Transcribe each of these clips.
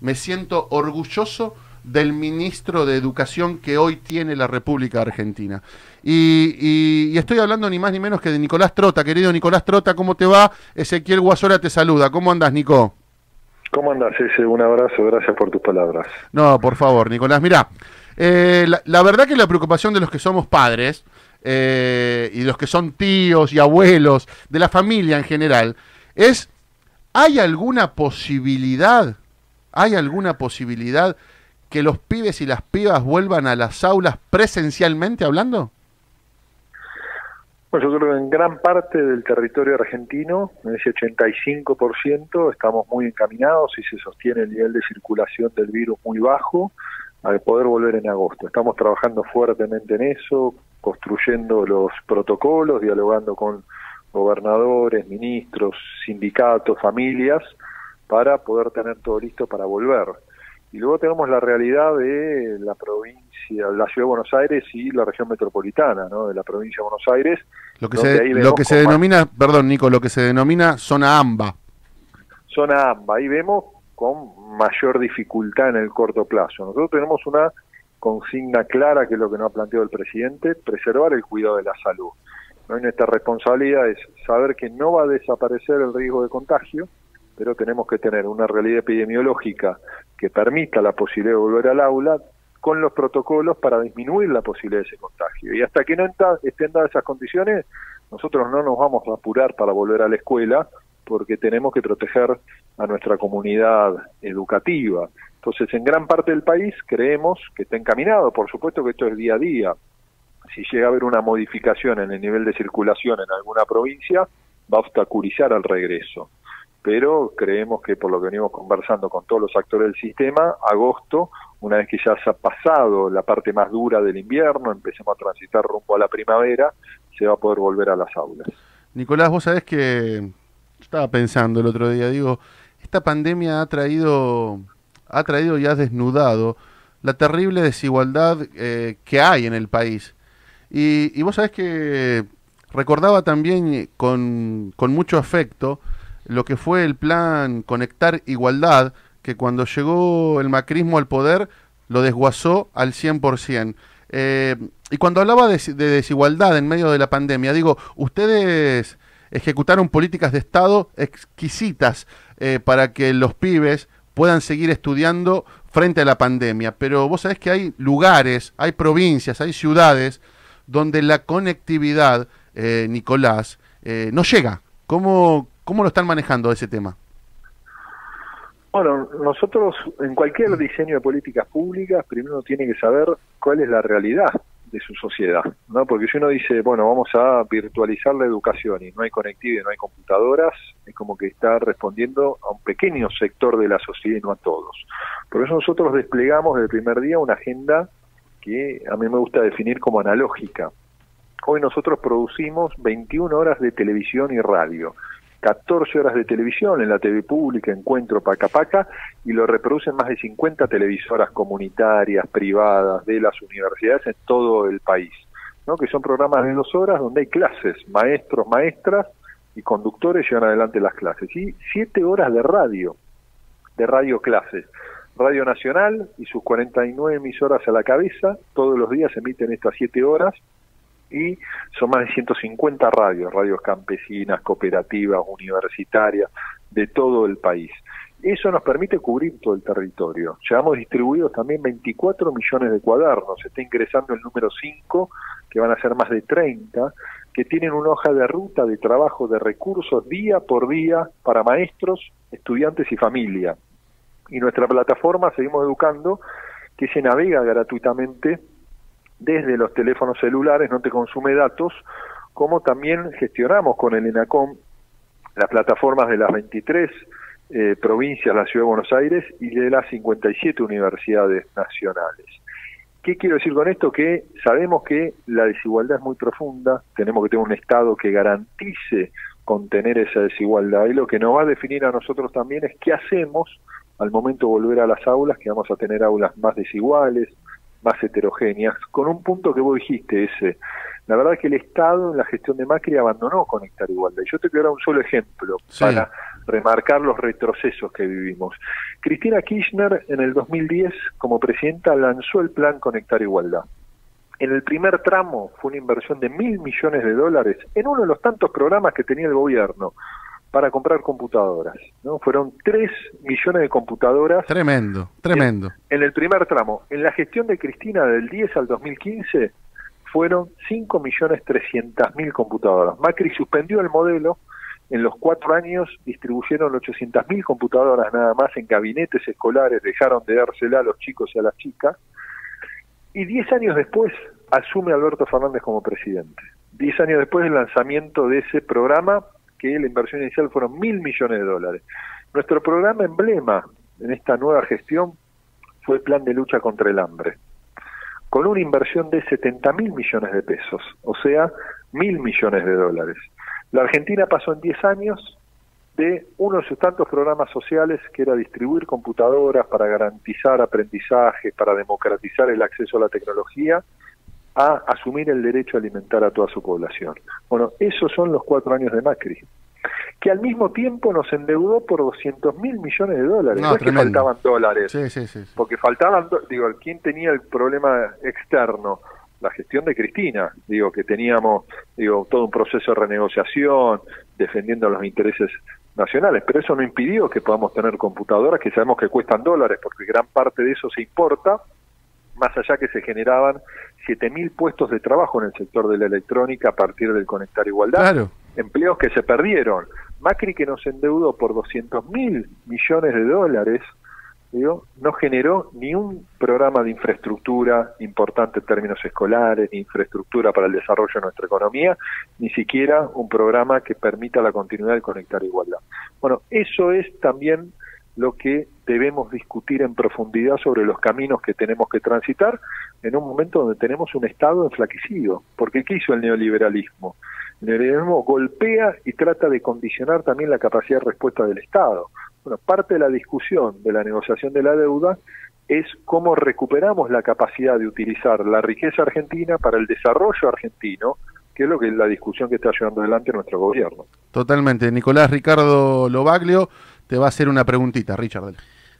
me siento orgulloso del ministro de Educación que hoy tiene la República Argentina. Y, estoy hablando ni más ni menos que de Nicolás Trota. Querido Nicolás Trota, ¿cómo te va? Ezequiel Guasora te saluda. ¿Cómo andas, Nico? ¿Cómo andas, ese? Un abrazo, gracias por tus palabras. No, por favor, Nicolás. Mira, eh, la, verdad que la preocupación de los que somos padres eh, y los que son tíos y abuelos, de la familia en general, es, ¿hay alguna posibilidad, hay alguna posibilidad que los pibes y las pibas vuelvan a las aulas presencialmente hablando? Bueno, yo creo que en gran parte del territorio argentino, en ese 85%, estamos muy encaminados y se sostiene el nivel de circulación del virus muy bajo al poder volver en agosto. Estamos trabajando fuertemente en eso, construyendo los protocolos, dialogando con gobernadores, ministros, sindicatos, familias, para poder tener todo listo para volver. Y luego tenemos la realidad de la provincia, la ciudad de Buenos Aires y la región metropolitana, ¿no? De la provincia de Buenos Aires. Lo que se, lo que se denomina, perdón Nico, lo que se denomina zona AMBA. Zona AMBA, ahí vemos con mayor dificultad en el corto plazo. Nosotros tenemos una consigna clara, que es lo que nos ha planteado el presidente, preservar el cuidado de la salud. ¿no? Y nuestra responsabilidad es saber que no va a desaparecer el riesgo de contagio, pero tenemos que tener una realidad epidemiológica que permita la posibilidad de volver al aula con los protocolos para disminuir la posibilidad de ese contagio. Y hasta que no estén dadas esas condiciones, nosotros no nos vamos a apurar para volver a la escuela porque tenemos que proteger a nuestra comunidad educativa. Entonces, en gran parte del país creemos que está encaminado, por supuesto que esto es día a día. Si llega a haber una modificación en el nivel de circulación en alguna provincia, va a obstaculizar el regreso pero creemos que por lo que venimos conversando con todos los actores del sistema, agosto, una vez que ya se ha pasado la parte más dura del invierno, empecemos a transitar rumbo a la primavera, se va a poder volver a las aulas. Nicolás, vos sabés que estaba pensando el otro día, digo, esta pandemia ha traído, ha traído y ha desnudado la terrible desigualdad eh, que hay en el país. Y, y, vos sabés que recordaba también con, con mucho afecto lo que fue el plan Conectar Igualdad, que cuando llegó el macrismo al poder lo desguazó al 100%. Eh, y cuando hablaba de, desigualdad en medio de la pandemia, digo, ustedes ejecutaron políticas de Estado exquisitas eh, para que los pibes puedan seguir estudiando frente a la pandemia. Pero vos sabés que hay lugares, hay provincias, hay ciudades donde la conectividad, eh, Nicolás, no llega. ¿Cómo, ¿Cómo lo están manejando ese tema? Bueno, nosotros en cualquier diseño de políticas públicas primero tiene que saber cuál es la realidad de su sociedad, ¿no? Porque si uno dice, bueno, vamos a virtualizar la educación y no hay conectividad, no hay computadoras, es como que está respondiendo a un pequeño sector de la sociedad y no a todos. Por eso nosotros desplegamos desde el primer día una agenda que a mí me gusta definir como analógica. Hoy nosotros producimos 21 horas de televisión y radio 14 horas de televisión en la TV pública, Encuentro Paca Paca, y lo reproducen más de 50 televisoras comunitarias, privadas, de las universidades en todo el país, ¿no? que son programas de dos horas donde hay clases, maestros, maestras y conductores llevan adelante las clases, y siete horas de radio, de radio clases. Radio Nacional y sus 49 emisoras a la cabeza, todos los días emiten estas siete horas, y son más de 150 radios, radios campesinas, cooperativas, universitarias, de todo el país. Eso nos permite cubrir todo el territorio. Llevamos distribuidos también 24 millones de cuadernos, está ingresando el número 5, que van a ser más de 30, que tienen una hoja de ruta de trabajo de recursos día por día para maestros, estudiantes y familia. Y nuestra plataforma, seguimos educando, que se navega gratuitamente desde los teléfonos celulares, no te consume datos, como también gestionamos con el ENACOM las plataformas de las 23 eh, provincias la Ciudad de Buenos Aires y de las 57 universidades nacionales. ¿Qué quiero decir con esto? Que sabemos que la desigualdad es muy profunda, tenemos que tener un Estado que garantice contener esa desigualdad y lo que nos va a definir a nosotros también es qué hacemos al momento de volver a las aulas, que vamos a tener aulas más desiguales, más heterogéneas, con un punto que vos dijiste, ese. La verdad es que el Estado en la gestión de Macri abandonó conectar igualdad. Yo te quiero dar un solo ejemplo para remarcar los retrocesos que vivimos. Cristina Kirchner en el 2010 como presidenta lanzó el plan Conectar Igualdad. En el primer tramo fue una inversión de mil millones de dólares en uno de los tantos programas que tenía el gobierno para comprar computadoras. ¿no? Fueron tres millones de computadoras. Tremendo, tremendo. En, el primer tramo. En la gestión de Cristina del 10 al 2015 fueron cinco millones trescientas mil computadoras. Macri suspendió el modelo. En los cuatro años distribuyeron 800.000 computadoras nada más en gabinetes escolares, dejaron de dársela a los chicos y a las chicas y diez años después asume Alberto Fernández como presidente. Diez años después del lanzamiento de ese programa, que la inversión inicial fueron mil millones de dólares. Nuestro programa emblema en esta nueva gestión fue el Plan de Lucha contra el Hambre, con una inversión de 70 mil millones de pesos, o sea, mil millones de dólares. La Argentina pasó en diez años de uno de sus tantos programas sociales que era distribuir computadoras para garantizar aprendizaje, para democratizar el acceso a la tecnología, a asumir el derecho a alimentar a toda su población. Bueno, esos son los cuatro años de Macri, que al mismo tiempo nos endeudó por 200 mil millones de dólares. No, que faltaban dólares, sí, sí, sí, porque faltaban, digo, ¿quién tenía el problema externo? La gestión de Cristina, digo, que teníamos, digo, todo un proceso de renegociación, defendiendo los intereses nacionales, pero eso no impidió que podamos tener computadoras que sabemos que cuestan dólares, porque gran parte de eso se importa, más allá que se generaban 7.000 puestos de trabajo en el sector de la electrónica a partir del Conectar Igualdad, empleos que se perdieron. Macri que nos endeudó por 200.000 millones de dólares no generó ni un programa de infraestructura importante en términos escolares, ni infraestructura para el desarrollo de nuestra economía, ni siquiera un programa que permita la continuidad de conectar igualdad. Bueno, eso es también lo que debemos discutir en profundidad sobre los caminos que tenemos que transitar en un momento donde tenemos un Estado enflaquecido. Porque ¿qué hizo el neoliberalismo? El neoliberalismo golpea y trata de condicionar también la capacidad de respuesta del Estado. Bueno, parte de la discusión de la negociación de la deuda es cómo recuperamos la capacidad de utilizar la riqueza argentina para el desarrollo argentino, que es lo que es la discusión que está llevando adelante nuestro gobierno. Totalmente. Nicolás Ricardo Lobaglio te va a hacer una preguntita, Richard.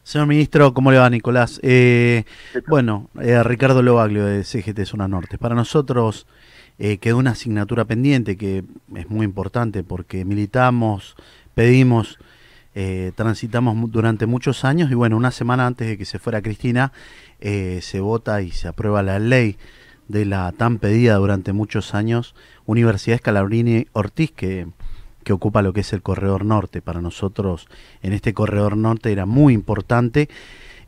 Señor ministro, ¿cómo le va, Nicolás? Eh, bueno, eh, Ricardo Lobaglio de CGT Zona Norte. Para nosotros eh, quedó una asignatura pendiente que es muy importante porque militamos, pedimos eh, transitamos durante muchos años y bueno, una semana antes de que se fuera Cristina, se vota y se aprueba la ley de la tan pedida durante muchos años Universidad Scalabrini Ortiz, que, que ocupa lo que es el corredor norte. Para nosotros en este corredor norte era muy importante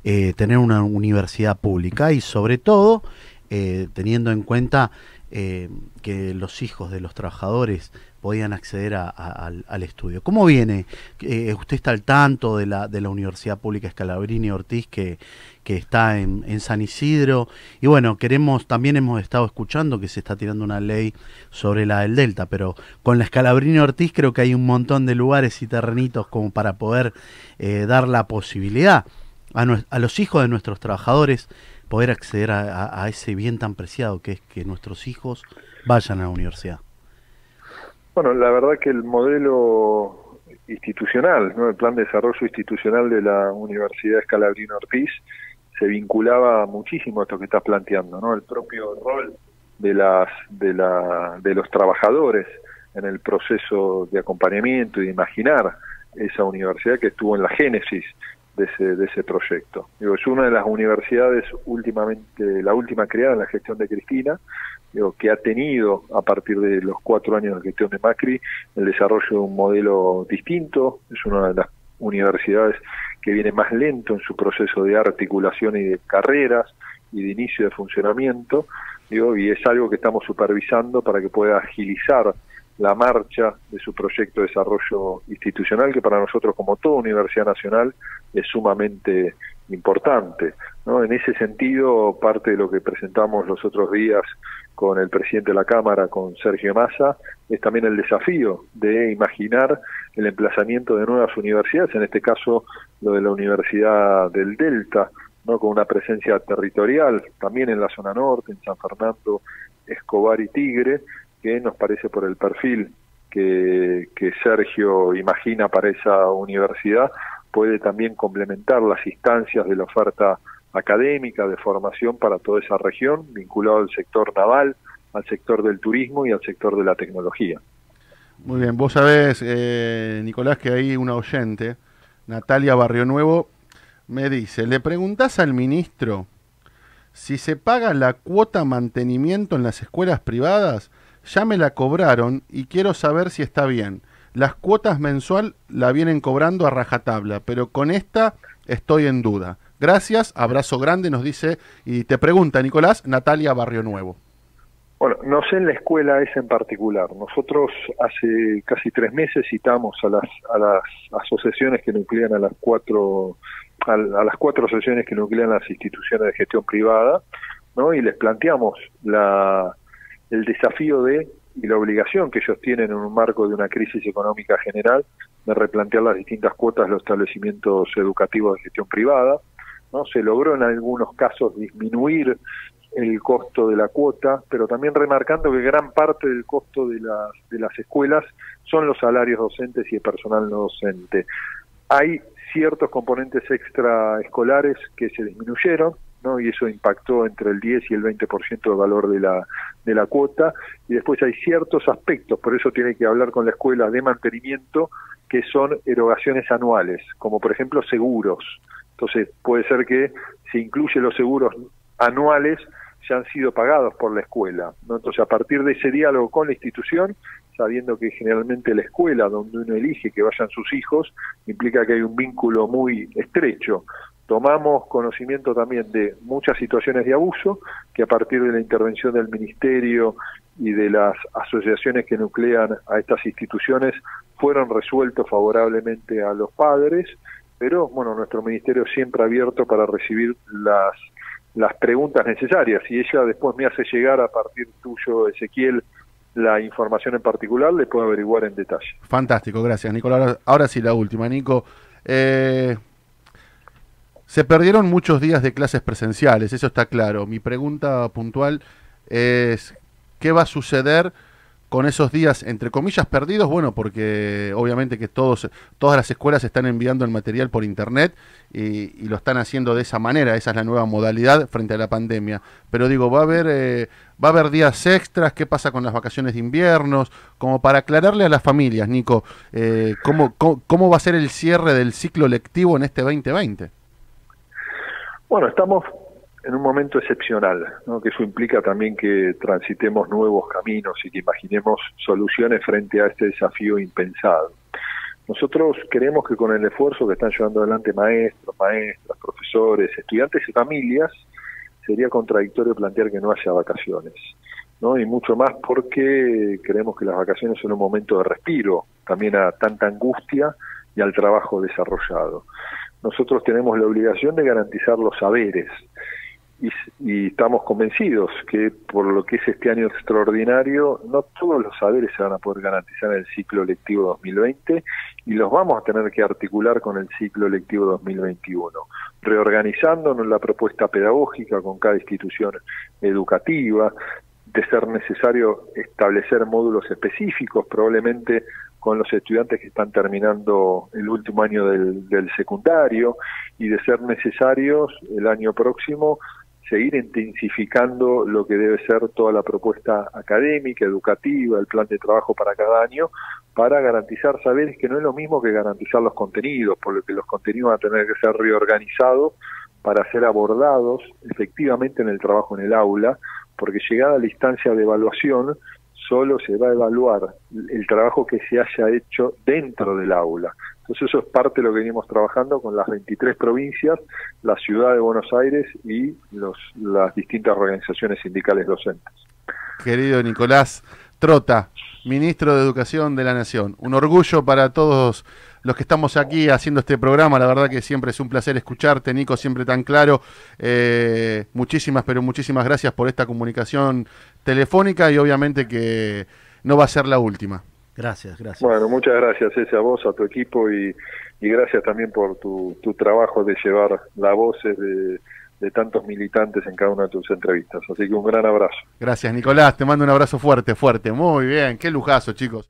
eh, tener una universidad pública y sobre todo teniendo en cuenta que los hijos de los trabajadores podían acceder al, estudio. ¿Cómo viene? Eh, ¿Usted está al tanto de la, de la Universidad Pública Escalabrini Ortiz que, está en, San Isidro? Y bueno, queremos, también hemos estado escuchando que se está tirando una ley sobre la del Delta, pero con la Escalabrini Ortiz creo que hay un montón de lugares y terrenitos como para poder eh, dar la posibilidad a, a los hijos de nuestros trabajadores poder acceder a, a, ese bien tan preciado que es que nuestros hijos vayan a la universidad. Bueno, la verdad que el modelo institucional, ¿no? el plan de desarrollo institucional de la Universidad Escalabrino Ortiz se vinculaba muchísimo a esto que estás planteando, ¿no? El propio rol de las de la de los trabajadores en el proceso de acompañamiento y de imaginar esa universidad que estuvo en la génesis de ese, de ese proyecto. Digo, es una de las universidades últimamente, la última creada en la gestión de Cristina, que ha tenido a partir de los cuatro años de gestión de Macri el desarrollo de un modelo distinto, es una de las universidades que viene más lento en su proceso de articulación y de carreras y de inicio de funcionamiento, digo, y es algo que estamos supervisando para que pueda agilizar la marcha de su proyecto de desarrollo institucional, que para nosotros, como toda universidad nacional, es sumamente importante. ¿no? En ese sentido, parte de lo que presentamos los otros días con el presidente de la Cámara, con Sergio Massa, es también el desafío de imaginar el emplazamiento de nuevas universidades, en este caso lo de la Universidad del Delta, ¿no? con una presencia territorial también en la zona norte, en San Fernando, Escobar y Tigre, que nos parece por el perfil que, Sergio imagina para esa universidad, puede también complementar las instancias de la oferta académica, de formación para toda esa región, vinculado al sector naval, al sector del turismo y al sector de la tecnología. Muy bien, vos sabés, eh, Nicolás, que hay una oyente, Natalia Barrio Nuevo, me dice, ¿le preguntás al ministro si se paga la cuota mantenimiento en las escuelas privadas? Ya me la cobraron y quiero saber si está bien. Las cuotas mensual la vienen cobrando a rajatabla, pero con esta estoy en duda. Gracias, abrazo grande, nos dice, y te pregunta Nicolás, Natalia Barrio Nuevo. Bueno, no sé en la escuela esa en particular. Nosotros hace casi tres meses citamos a las, a las asociaciones que nuclean a las cuatro a, las cuatro asociaciones que nuclean las instituciones de gestión privada, ¿no? Y les planteamos la, el desafío de y la obligación que ellos tienen en un marco de una crisis económica general de replantear las distintas cuotas de los establecimientos educativos de gestión privada. ¿no? Se logró en algunos casos disminuir el costo de la cuota, pero también remarcando que gran parte del costo de las, de las escuelas son los salarios docentes y el personal no docente. Hay ciertos componentes extraescolares que se disminuyeron, ¿no? y eso impactó entre el 10 y el 20% del valor de la, de la cuota, y después hay ciertos aspectos, por eso tiene que hablar con la escuela de mantenimiento, que son erogaciones anuales, como por ejemplo seguros. Entonces puede ser que se incluye los seguros anuales ya han sido pagados por la escuela. Entonces, a partir de ese diálogo con la institución, sabiendo que generalmente la escuela donde uno elige que vayan sus hijos, implica que hay un vínculo muy estrecho. Tomamos conocimiento también de muchas situaciones de abuso que a partir de la intervención del Ministerio y de las asociaciones que nuclean a estas instituciones fueron resueltos favorablemente a los padres, pero bueno, nuestro ministerio siempre abierto para recibir las las preguntas necesarias y ella después me hace llegar a partir tuyo, Ezequiel, la información en particular, le puedo averiguar en detalle. Fantástico, gracias, Nicolás. Ahora, sí, la última, Nico. Eh, se perdieron muchos días de clases presenciales, eso está claro. Mi pregunta puntual es, ¿qué va a suceder? con esos días, entre comillas, perdidos, bueno, porque obviamente que todos, todas las escuelas están enviando el material por internet y, lo están haciendo de esa manera, esa es la nueva modalidad frente a la pandemia. Pero digo, va a haber, eh, va a haber días extras, qué pasa con las vacaciones de inviernos, como para aclararle a las familias, Nico, eh, cómo, cómo va a ser el cierre del ciclo lectivo en este 2020. Bueno, estamos en un momento excepcional, ¿no? que eso implica también que transitemos nuevos caminos y que imaginemos soluciones frente a este desafío impensado. Nosotros creemos que con el esfuerzo que están llevando adelante maestros, maestras, profesores, estudiantes y familias, sería contradictorio plantear que no haya vacaciones. ¿no? Y mucho más porque creemos que las vacaciones son un momento de respiro, también a tanta angustia y al trabajo desarrollado. Nosotros tenemos la obligación de garantizar los saberes, y, estamos convencidos que por lo que es este año extraordinario, no todos los saberes se van a poder garantizar en el ciclo lectivo 2020 y los vamos a tener que articular con el ciclo lectivo 2021, reorganizándonos la propuesta pedagógica con cada institución educativa, de ser necesario establecer módulos específicos, probablemente con los estudiantes que están terminando el último año del, secundario, y de ser necesarios el año próximo seguir intensificando lo que debe ser toda la propuesta académica, educativa, el plan de trabajo para cada año, para garantizar saberes que no es lo mismo que garantizar los contenidos, por lo que los contenidos van a tener que ser reorganizados para ser abordados efectivamente en el trabajo en el aula, porque llegada a la instancia de evaluación, solo se va a evaluar el trabajo que se haya hecho dentro del aula. Entonces eso es parte de lo que venimos trabajando con las 23 provincias, la ciudad de Buenos Aires y las distintas organizaciones sindicales docentes. Querido Nicolás Trota, ministro de Educación de la Nación, un orgullo para todos los que estamos aquí haciendo este programa. La verdad que siempre es un placer escucharte, Nico, siempre tan claro. Eh, muchísimas, pero muchísimas gracias por esta comunicación telefónica y obviamente que no va a ser la última. Gracias, gracias. Bueno, muchas gracias, ese a vos, a tu equipo y, y gracias también por tu, tu trabajo de llevar la voz de, de tantos militantes en cada una de tus entrevistas. Así que un gran abrazo. Gracias, Nicolás. Te mando un abrazo fuerte, fuerte. Muy bien. Qué lujazo, chicos.